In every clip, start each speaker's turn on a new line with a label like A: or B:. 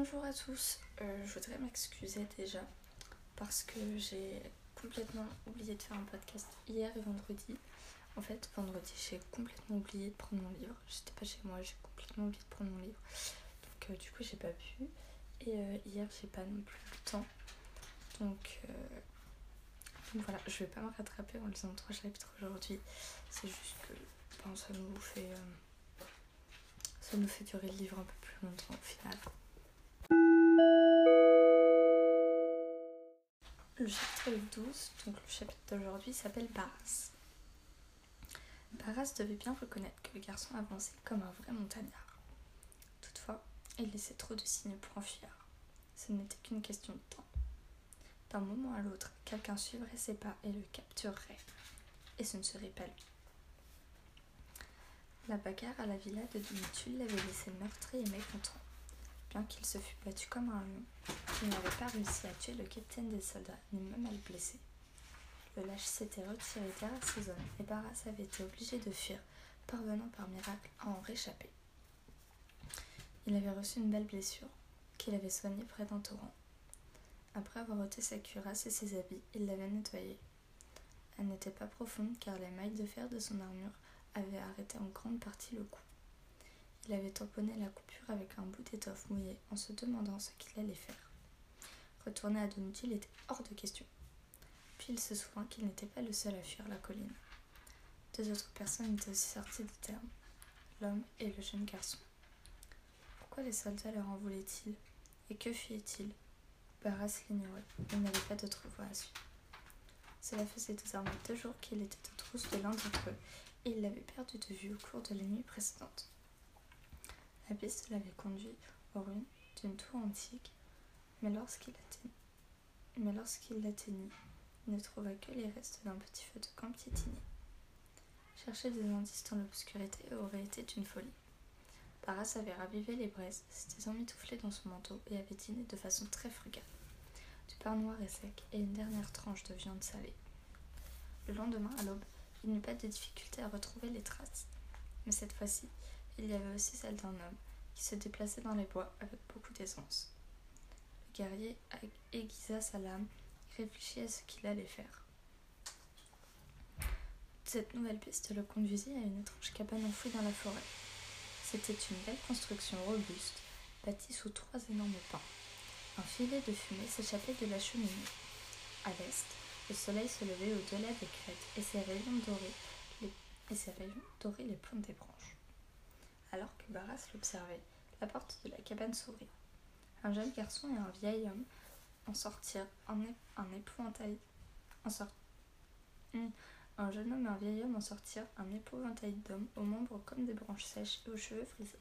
A: Bonjour à tous, Euh, je voudrais m'excuser déjà parce que j'ai complètement oublié de faire un podcast hier et vendredi. En fait, vendredi, j'ai complètement oublié de prendre mon livre. J'étais pas chez moi, j'ai complètement oublié de prendre mon livre. Donc, euh, du coup, j'ai pas pu. Et euh, hier, j'ai pas non plus le temps. Donc, voilà, je vais pas me rattraper en lisant trois chapitres aujourd'hui. C'est juste que ben, ça nous fait. ça nous fait durer le livre un peu plus longtemps au final. Le chapitre 12, donc le chapitre d'aujourd'hui, s'appelle Barras. Barras devait bien reconnaître que le garçon avançait comme un vrai montagnard. Toutefois, il laissait trop de signes pour en fuir. Ce n'était qu'une question de temps. D'un moment à l'autre, quelqu'un suivrait ses pas et le capturerait. Et ce ne serait pas lui. La bagarre à la villa de Domitul l'avait laissé meurtri et mécontent. Bien qu'il se fût battu comme un lion, il n'avait pas réussi à tuer le capitaine des soldats, ni même à le blesser. Le lâche s'était retiré derrière ses hommes et Barras avait été obligé de fuir, parvenant par miracle à en réchapper. Il avait reçu une belle blessure, qu'il avait soignée près d'un torrent. Après avoir ôté sa cuirasse et ses habits, il l'avait nettoyée. Elle n'était pas profonde car les mailles de fer de son armure avaient arrêté en grande partie le coup. Il avait tamponné la coupure avec un bout d'étoffe mouillée en se demandant ce qu'il allait faire. Retourner à Domitil était hors de question. Puis il se souvint qu'il n'était pas le seul à fuir la colline. Deux autres personnes étaient aussi sorties des termes, l'homme et le jeune garçon. Pourquoi les soldats leur en voulaient-ils? Et que fuyaient-ils? Barras l'ignorait, il n'avait pas d'autre voie à suivre. Cela faisait désormais deux jours qu'il était aux trousses de l'un d'entre eux, et il l'avait perdu de vue au cours de la nuit précédente. La piste l'avait conduit aux ruines d'une tour antique, mais lorsqu'il l'atteignit, il ne trouva que les restes d'un petit feu de camp piétiné. Chercher des indices dans l'obscurité aurait été une folie. Barras avait ravivé les braises, s'était emmitouflé dans son manteau et avait dîné de façon très frugale. Du pain noir et sec et une dernière tranche de viande salée. Le lendemain, à l'aube, il n'eut pas de difficulté à retrouver les traces. Mais cette fois-ci, il y avait aussi celle d'un homme qui se déplaçait dans les bois avec beaucoup d'aisance. Le guerrier aiguisa sa lame et réfléchit à ce qu'il allait faire. Cette nouvelle piste le conduisit à une étrange cabane enfouie dans la forêt. C'était une belle construction robuste, bâtie sous trois énormes pins. Un filet de fumée s'échappait de la cheminée. À l'est, le soleil se levait au-delà des crêtes et ses rayons doraient les, les pointes des branches. Alors que Barras l'observait, la porte de la cabane s'ouvrit. Un jeune garçon et un vieil homme en sortirent un épouvantail. En Hmm. Un jeune homme et un vieil homme en sortirent un épouvantail d'hommes aux membres comme des branches sèches et aux cheveux frisés.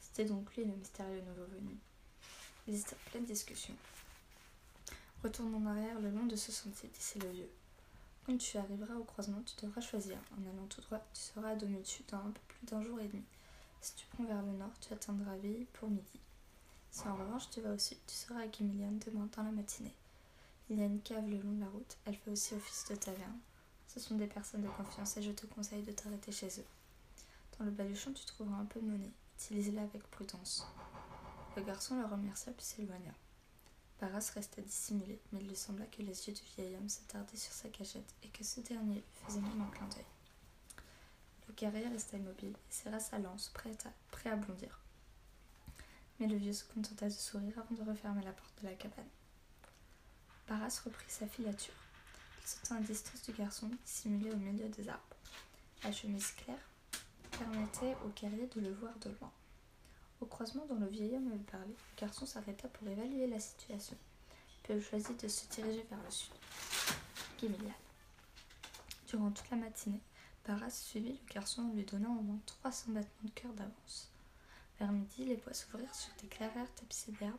A: C'était donc lui le mystérieux nouveau venu. Ils étaient en pleine discussion. Retourne en arrière le long de ce sentier, disait le vieux. Quand tu arriveras au croisement, tu devras choisir. En allant tout droit, tu seras à Domitu dans un peu plus d'un jour et demi. Si tu prends vers le nord, tu atteindras Ville pour midi. Si en revanche tu vas au sud, tu seras à Guimilian demain dans la matinée. Il y a une cave le long de la route, elle fait aussi office de taverne. Ce sont des personnes de confiance et je te conseille de t'arrêter chez eux. Dans le baluchon, tu trouveras un peu de monnaie. Utilise-la avec prudence. Le garçon le remercia puis s'éloigna. Barras restait dissimulé, mais il lui sembla que les yeux du vieil homme s'attardaient sur sa cachette et que ce dernier lui faisait même un clin d'œil. Guerrier resta immobile et serra sa lance, prêt à, prêt bondir. Mais le vieux se contenta de sourire avant de refermer la porte de la cabane. Barras reprit sa filature. Il se tint à distance du garçon, dissimulé au milieu des arbres. La chemise claire permettait au guerrier de le voir de loin. Au croisement dont le vieil homme avait parlé, le garçon s'arrêta pour évaluer la situation, puis choisit de se diriger vers le sud. Guimilian. Durant toute la matinée, Barras suivit le garçon en lui donnant au moins 300 battements de cœur d'avance. Vers midi, les bois s'ouvrirent sur des clairières tapissées d'herbes,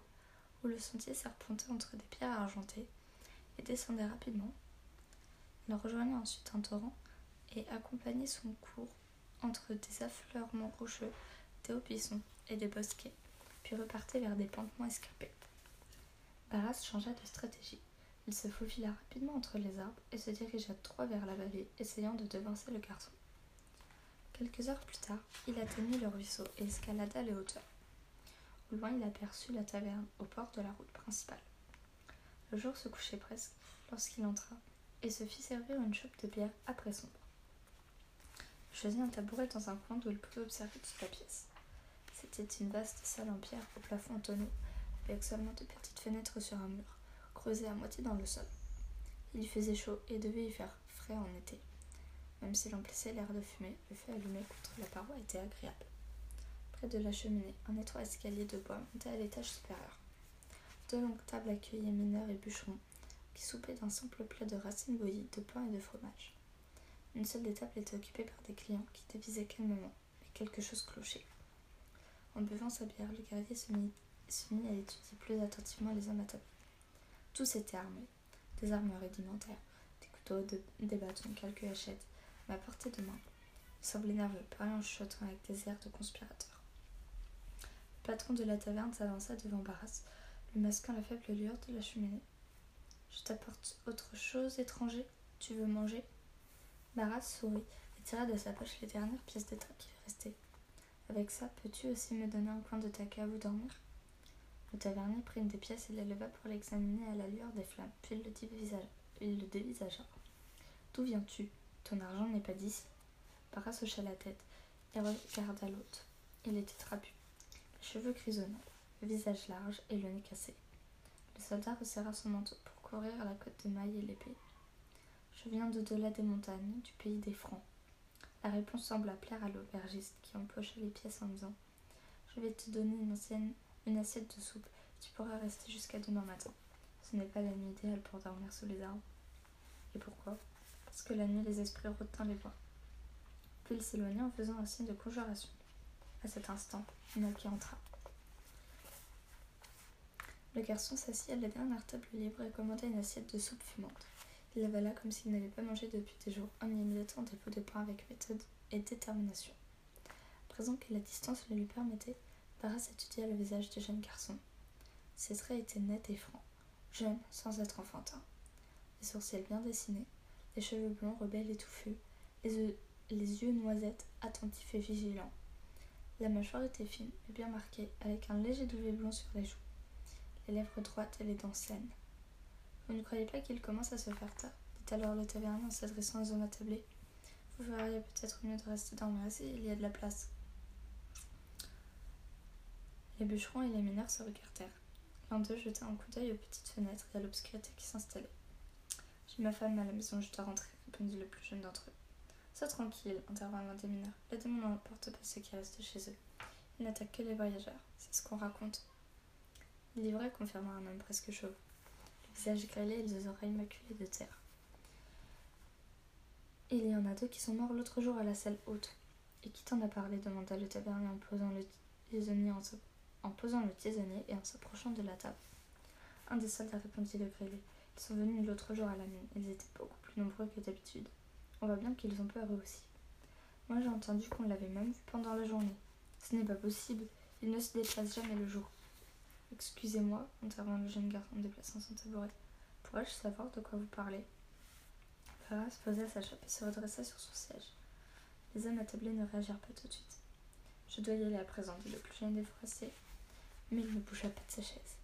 A: où le sentier serpentait entre des pierres argentées et descendait rapidement. Il rejoignit ensuite un torrent et accompagnait son cours entre des affleurements rocheux, des hauts et des bosquets, puis repartait vers des pentes moins escarpées. Barras changea de stratégie. Il se faufila rapidement entre les arbres et se dirigea droit vers la vallée, essayant de devancer le garçon. Quelques heures plus tard, il atteignit le ruisseau et escalada les hauteurs. Au loin, il aperçut la taverne au port de la route principale. Le jour se couchait presque lorsqu'il entra et se fit servir une chope de bière après sombre. Il choisit un tabouret dans un coin d'où il pouvait observer toute la pièce. C'était une vaste salle en pierre au plafond tonneau, avec seulement deux petites fenêtres sur un mur, à moitié dans le sol. Il faisait chaud et devait y faire frais en été. Même s'il emplissait l'air de fumée, le feu allumé contre la paroi était agréable. Près de la cheminée, un étroit escalier de bois montait à l'étage supérieur. Deux longues tables accueillaient mineurs et bûcherons, qui soupaient d'un simple plat de racines bouillies, de pain et de fromage. Une seule des tables était occupée par des clients qui dévisaient calmement, mais quelque chose clochait. En buvant sa bière, le guerrier se mit, à étudier plus attentivement les hommes. Tous étaient armés, des armes rudimentaires, des couteaux, des bâtons, quelques hachettes, mais à portée de main. Ils semblaient nerveux, parlaient en chuchotant avec des airs de conspirateurs. Le patron de la taverne s'avança devant Barras, lui masquant la faible lueur de la cheminée. Je t'apporte autre chose, étranger? Tu veux manger? Barras sourit et tira de sa poche les dernières pièces d'état qui lui restaient. Avec ça, peux-tu aussi me donner un coin de ta cave où dormir? Le tavernier prit une des pièces et l'éleva pour l'examiner à la lueur des flammes, puis il le, dévisagea. D'où viens-tu? Ton argent n'est pas d'ici. Barras hocha la tête et regarda l'autre. Il était trapu, les cheveux grisonnants, le visage large et le nez cassé. Le soldat resserra son manteau pour couvrir la côte de maille et l'épée. Je viens d'au-delà des montagnes, du pays des Francs. La réponse sembla plaire à l'aubergiste qui empocha les pièces en disant Je vais te donner une, ancienne, une assiette de soupe. Tu pourras rester jusqu'à demain matin. Ce n'est pas la nuit idéale pour dormir sous les arbres. Et pourquoi? Parce que la nuit, les esprits dans les bois. Puis il s'éloigna en faisant un signe de conjuration. À cet instant, qui entra. Le garçon s'assit à la dernière table libre et commanda une assiette de soupe fumante. Il avala comme s'il n'avait pas mangé depuis des jours, en y émiettant des pots de pain avec méthode et détermination. À présent que la distance le lui permettait, Barras étudia le visage du jeune garçon. Ses traits étaient nets et francs, jeunes sans être enfantins. Les sourcils bien dessinés, les cheveux blonds rebelles et touffus, les, les yeux noisettes attentifs et vigilants. La mâchoire était fine et bien marquée, avec un léger duvet blond sur les joues les lèvres droites et les dents saines. Vous ne croyez pas qu'il commence à se faire tard dit alors le tavernier en s'adressant aux hommes attablés. Vous feriez peut-être mieux de rester dormir ici, il y a de la place. Les bûcherons et les mineurs se regardèrent. L'un d'eux jeta un coup d'œil aux petites fenêtres et à l'obscurité qui s'installait. J'ai ma femme à la maison, je dois rentrer, répondit le plus jeune d'entre eux. Sois tranquille, intervint l'un des mineurs. Les démons n'emportent pas ceux qui restent chez eux. Ils n'attaquent que les voyageurs, c'est ce qu'on raconte. L'ivraie confirma un homme presque chauve, le visage grêlé et les oreilles maculées de terre. Il y en a deux qui sont morts l'autre jour à la salle haute. Et qui t'en a parlé demanda le tavernier en posant le tisonnier, en, posant le tisonnier et en s'approchant de la table. Un des soldats répondit le grêlé. Ils sont venus l'autre jour à la mine. Ils étaient beaucoup plus nombreux que d'habitude. On voit bien qu'ils ont peur eux aussi. Moi j'ai entendu qu'on l'avait même vu pendant la journée. Ce n'est pas possible. Ils ne se déplacent jamais le jour. Excusez-moi, intervint le jeune garçon en déplaçant son tabouret. Pourrais-je savoir de quoi vous parlez? Farras posa sa chape et se redressa sur son siège. Les hommes attablés ne réagirent pas tout de suite. Je dois y aller à présent, dit le plus jeune des forestiers. Mais il ne bougea pas de sa chaise.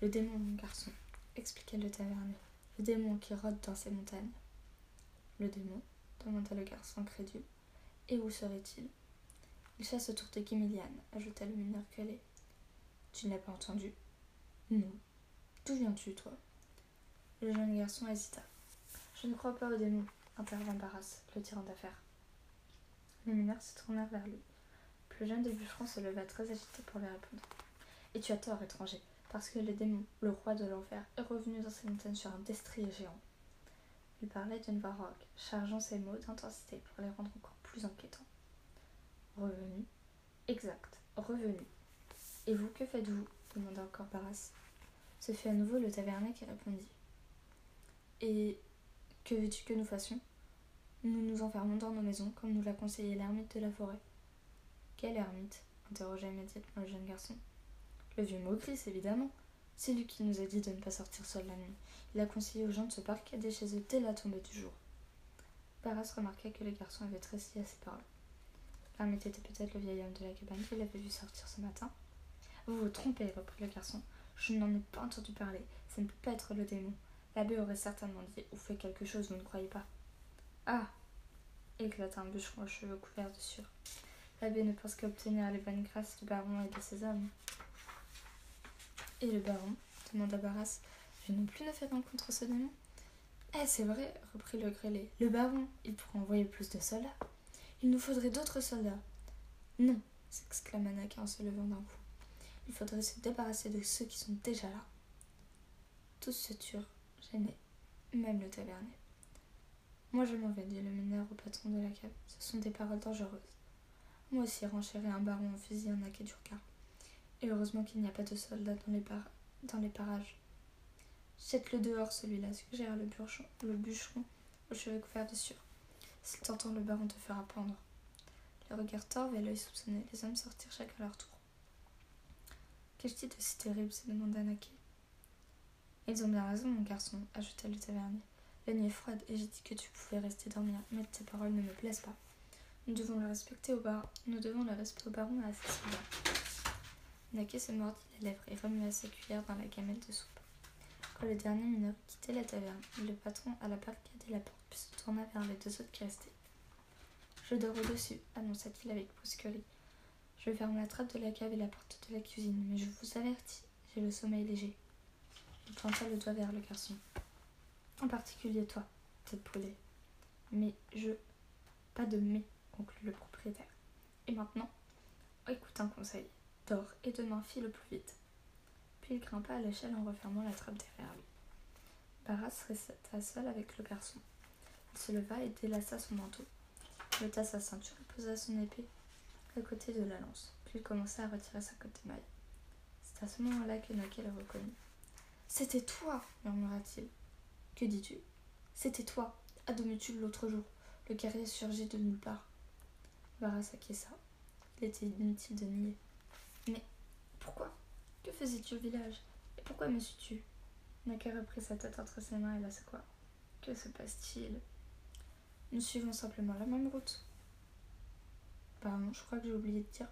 A: Le démon, mon garçon, expliqua le tavernier. Le démon qui rôde dans ces montagnes. Le démon demanda le garçon crédule. Et où serait-il? Il chasse autour de Guimilian, ajouta le mineur calé. Tu ne l'as pas entendu? Non. D'où viens-tu, toi? Le jeune garçon hésita. Je ne crois pas au démon, intervint Barras, le tyran d'affaires. Les mineurs se tournèrent vers lui. Le jeune bûcherons se leva très agité pour lui répondre. Et tu as tort, étranger, parce que le démon, le roi de l'enfer, est revenu dans ces montagnes sur un destrier géant. Il parlait d'une voix chargeant ses mots d'intensité pour les rendre encore plus inquiétants. Revenu Exact, revenu. Et vous, que faites-vous? demanda encore Barras. Ce fut à nouveau le tavernier qui répondit. Et que veux-tu que nous fassions? Nous nous enfermons dans nos maisons, comme nous l'a conseillé l'ermite de la forêt. Quel ermite? interrogea immédiatement le jeune garçon. Le vieux Maugris, évidemment. C'est lui qui nous a dit de ne pas sortir seul la nuit. Il a conseillé aux gens de se barricader chez eux dès la tombée du jour. Barras remarqua que le garçon avait tréci à ses paroles. L'ermite était peut-être le vieil homme de la cabane qu'il avait vu sortir ce matin. Vous vous trompez, reprit le garçon. Je n'en ai pas entendu parler. Ça ne peut pas être le démon. L'abbé aurait certainement dit ou fait quelque chose, vous ne croyez pas Ah éclata un bûcheron aux cheveux couverts de sueur. L'abbé ne pense qu'à obtenir les bonnes grâces du baron et de ses hommes. Et le baron demanda Barras. Je non plus ne fait rien contre ce démon. Eh, c'est vrai, reprit le grêlé. Le baron, il pourrait envoyer plus de soldats. Il nous faudrait d'autres soldats. Non, s'exclama Naka en se levant d'un coup. Il faudrait se débarrasser de ceux qui sont déjà là. Tous se turent, gênés, même le tavernier. Moi je m'en vais, dit le mineur au patron de la cave. Ce sont des paroles dangereuses. Moi aussi renchérit un baron en fusil en Durka. Et heureusement qu'il n'y a pas de soldats dans les, parages. Jette-le dehors, celui-là, suggère le, le bûcheron aux cheveux couverts de sueur. S'il t'entend, le baron te fera pendre. Le regard torve et l'œil soupçonné, les hommes sortirent chacun à leur tour. Qu'ai-je dit de si terrible se demanda Naki. Ils ont bien raison, mon garçon, ajouta le tavernier. La nuit est froide et j'ai dit que tu pouvais rester dormir, mais tes paroles ne me plaisent pas. Nous devons le respecter au baron, nous devons le respecter au baron à ses soldats. Naki se mordit les lèvres et remua sa cuillère dans la gamelle de soupe. Quand le dernier mineur quittait la taverne, le patron alla barricader la porte puis se tourna vers les deux autres qui restaient. Je dors au-dessus, annonça-t-il avec brusquerie. Je ferme la trappe de la cave et la porte de la cuisine, mais je vous avertis, j'ai le sommeil léger. Il pointa le doigt vers le garçon. En particulier toi, tête poulet. Mais je. Pas de mais, conclut le propriétaire. Et maintenant, écoute un conseil. Et demain file le plus vite. Puis il grimpa à l'échelle en refermant la trappe derrière lui. Barras resta seul avec le garçon. Il se leva et délaça son manteau. Ôta sa ceinture et posa son épée à côté de la lance. Puis il commença à retirer sa côte maille. C'est à ce moment-là que Nake le reconnut. C'était toi murmura-t-il. Que dis-tu? C'était toi, à l'autre jour? Le guerrier surgit de nulle part. Barras acquiesça. Il était inutile de nier. Mais pourquoi que faisais-tu au village? Et pourquoi me suis-tu Naka reprit sa tête entre ses mains? Et la secoua. Que se passe-t-il? Nous suivons simplement la même route. Pardon, je crois que j'ai oublié de dire.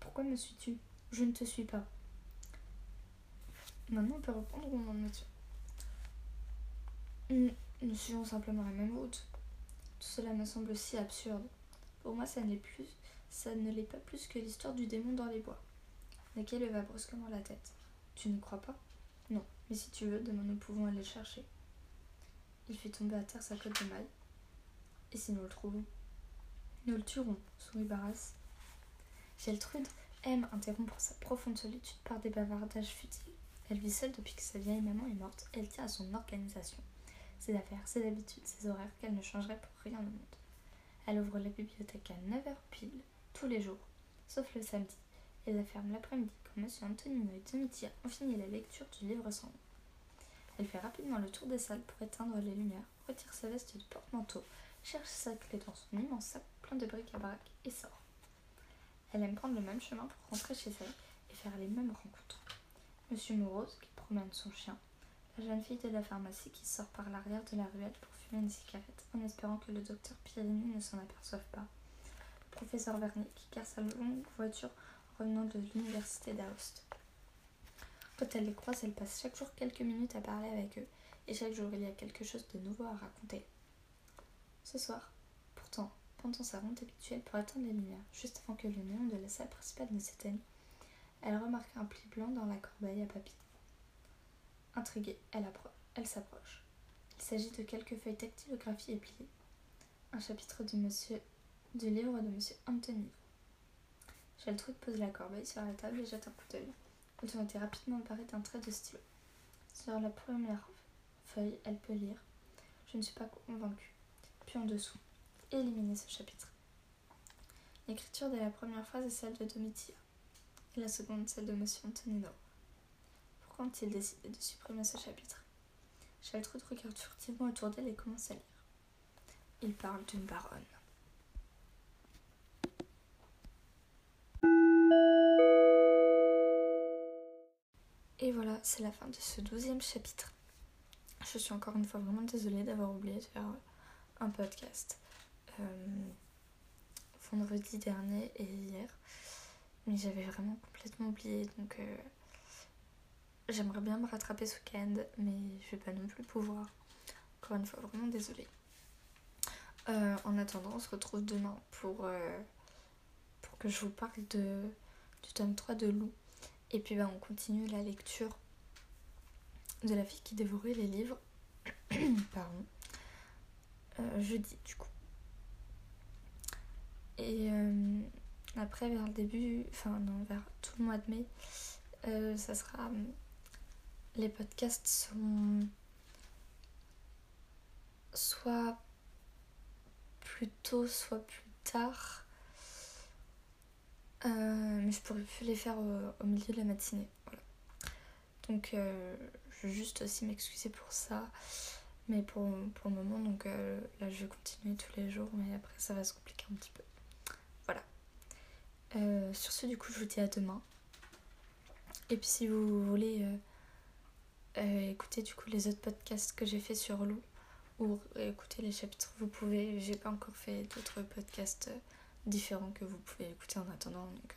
A: Pourquoi me suis-tu? Je ne te suis pas. Maintenant, on peut répondre ou non, monsieur Nous suivons simplement la même route. Tout cela me semble si absurde. Pour moi, ça ne plus. Ça ne l'est pas plus que l'histoire du démon dans les bois. Naki leva brusquement la tête. Tu ne crois pas? Non, mais si tu veux, demain nous pouvons aller le chercher. Il fit tomber à terre sa cote de maille. Et si nous le trouvons? Nous le tuerons, sourit Barras. Geltrude aime interrompre sa profonde solitude par des bavardages futiles. Elle vit seule depuis que sa vieille maman est morte. Elle tient à son organisation, ses affaires, ses habitudes, ses horaires qu'elle ne changerait pour rien au monde. Elle ouvre la bibliothèque à 9h pile, tous les jours, sauf le samedi, et la ferme l'après-midi quand M. Antonino et Domitia ont fini la lecture du livre sans. Elle fait rapidement le tour des salles pour éteindre les lumières, retire sa veste de porte-manteau, cherche sa clé dans son immense sac plein de bric-à-brac et sort. Elle aime prendre le même chemin pour rentrer chez elle et faire les mêmes rencontres. Monsieur Morose qui promène son chien, la jeune fille de la pharmacie qui sort par l'arrière de la ruelle pour fumer une cigarette en espérant que le docteur Pirini ne s'en aperçoive pas, le professeur Vernier qui garde sa longue voiture revenant de l'université d'Aoste. Quand elle les croise, elle passe chaque jour quelques minutes à parler avec eux, et chaque jour il y a quelque chose de nouveau à raconter. Ce soir, pourtant, pendant sa ronde habituelle pour atteindre les lumières, juste avant que le néon de la salle principale ne s'éteigne, elle remarque un pli blanc dans la corbeille à papier. Intriguée, elle, s'approche. Il s'agit de quelques feuilles tactylographiées et pliées. Un chapitre du, monsieur, du livre de Monsieur Anthony Geltrude pose la corbeille sur la table et jette un coup d'œil. Elle été rapidement parée d'un trait de stylo. Sur la première feuille, elle peut lire Je ne suis pas convaincue. Puis en dessous, éliminer ce chapitre. L'écriture de la première phrase est celle de Domitia, et la seconde celle de Monsieur Antonino. Pourquoi ont-ils décidé de supprimer ce chapitre? Geltrude regarde furtivement autour d'elle et commence à lire. Il parle d'une baronne. C'est la fin de ce douzième chapitre. Je suis encore une fois vraiment désolée d'avoir oublié de faire un podcast euh, vendredi dernier et hier. mais j'avais vraiment complètement oublié. Donc j'aimerais bien me rattraper ce week-end, mais je vais pas non plus pouvoir. Encore une fois, vraiment désolée. en attendant, on se retrouve demain pour, pour que je vous parle de, du tome 3 de Lou. Et puis bah, on continue la lecture de la fille qui dévorait les livres. Pardon. Euh, jeudi du coup. Et euh, après vers le début, enfin non, vers tout le mois de mai, euh, ça sera... Les podcasts sont soit plus tôt, soit plus tard. mais je pourrais plus les faire au, milieu de la matinée. Voilà. Donc juste aussi m'excuser pour ça. Mais pour, pour le moment, donc euh, là je vais continuer tous les jours, mais après ça va se compliquer un petit peu. Voilà. Euh, sur ce, du coup, je vous dis à demain. Et puis si vous voulez euh, écouter du coup les autres podcasts que j'ai fait sur Lou ou écouter les chapitres, vous pouvez. J'ai pas encore fait d'autres podcasts différents que vous pouvez écouter en attendant. Donc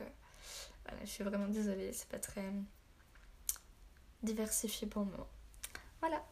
A: voilà, je suis vraiment désolée, c'est pas très diversifié pour le moment. Voilà.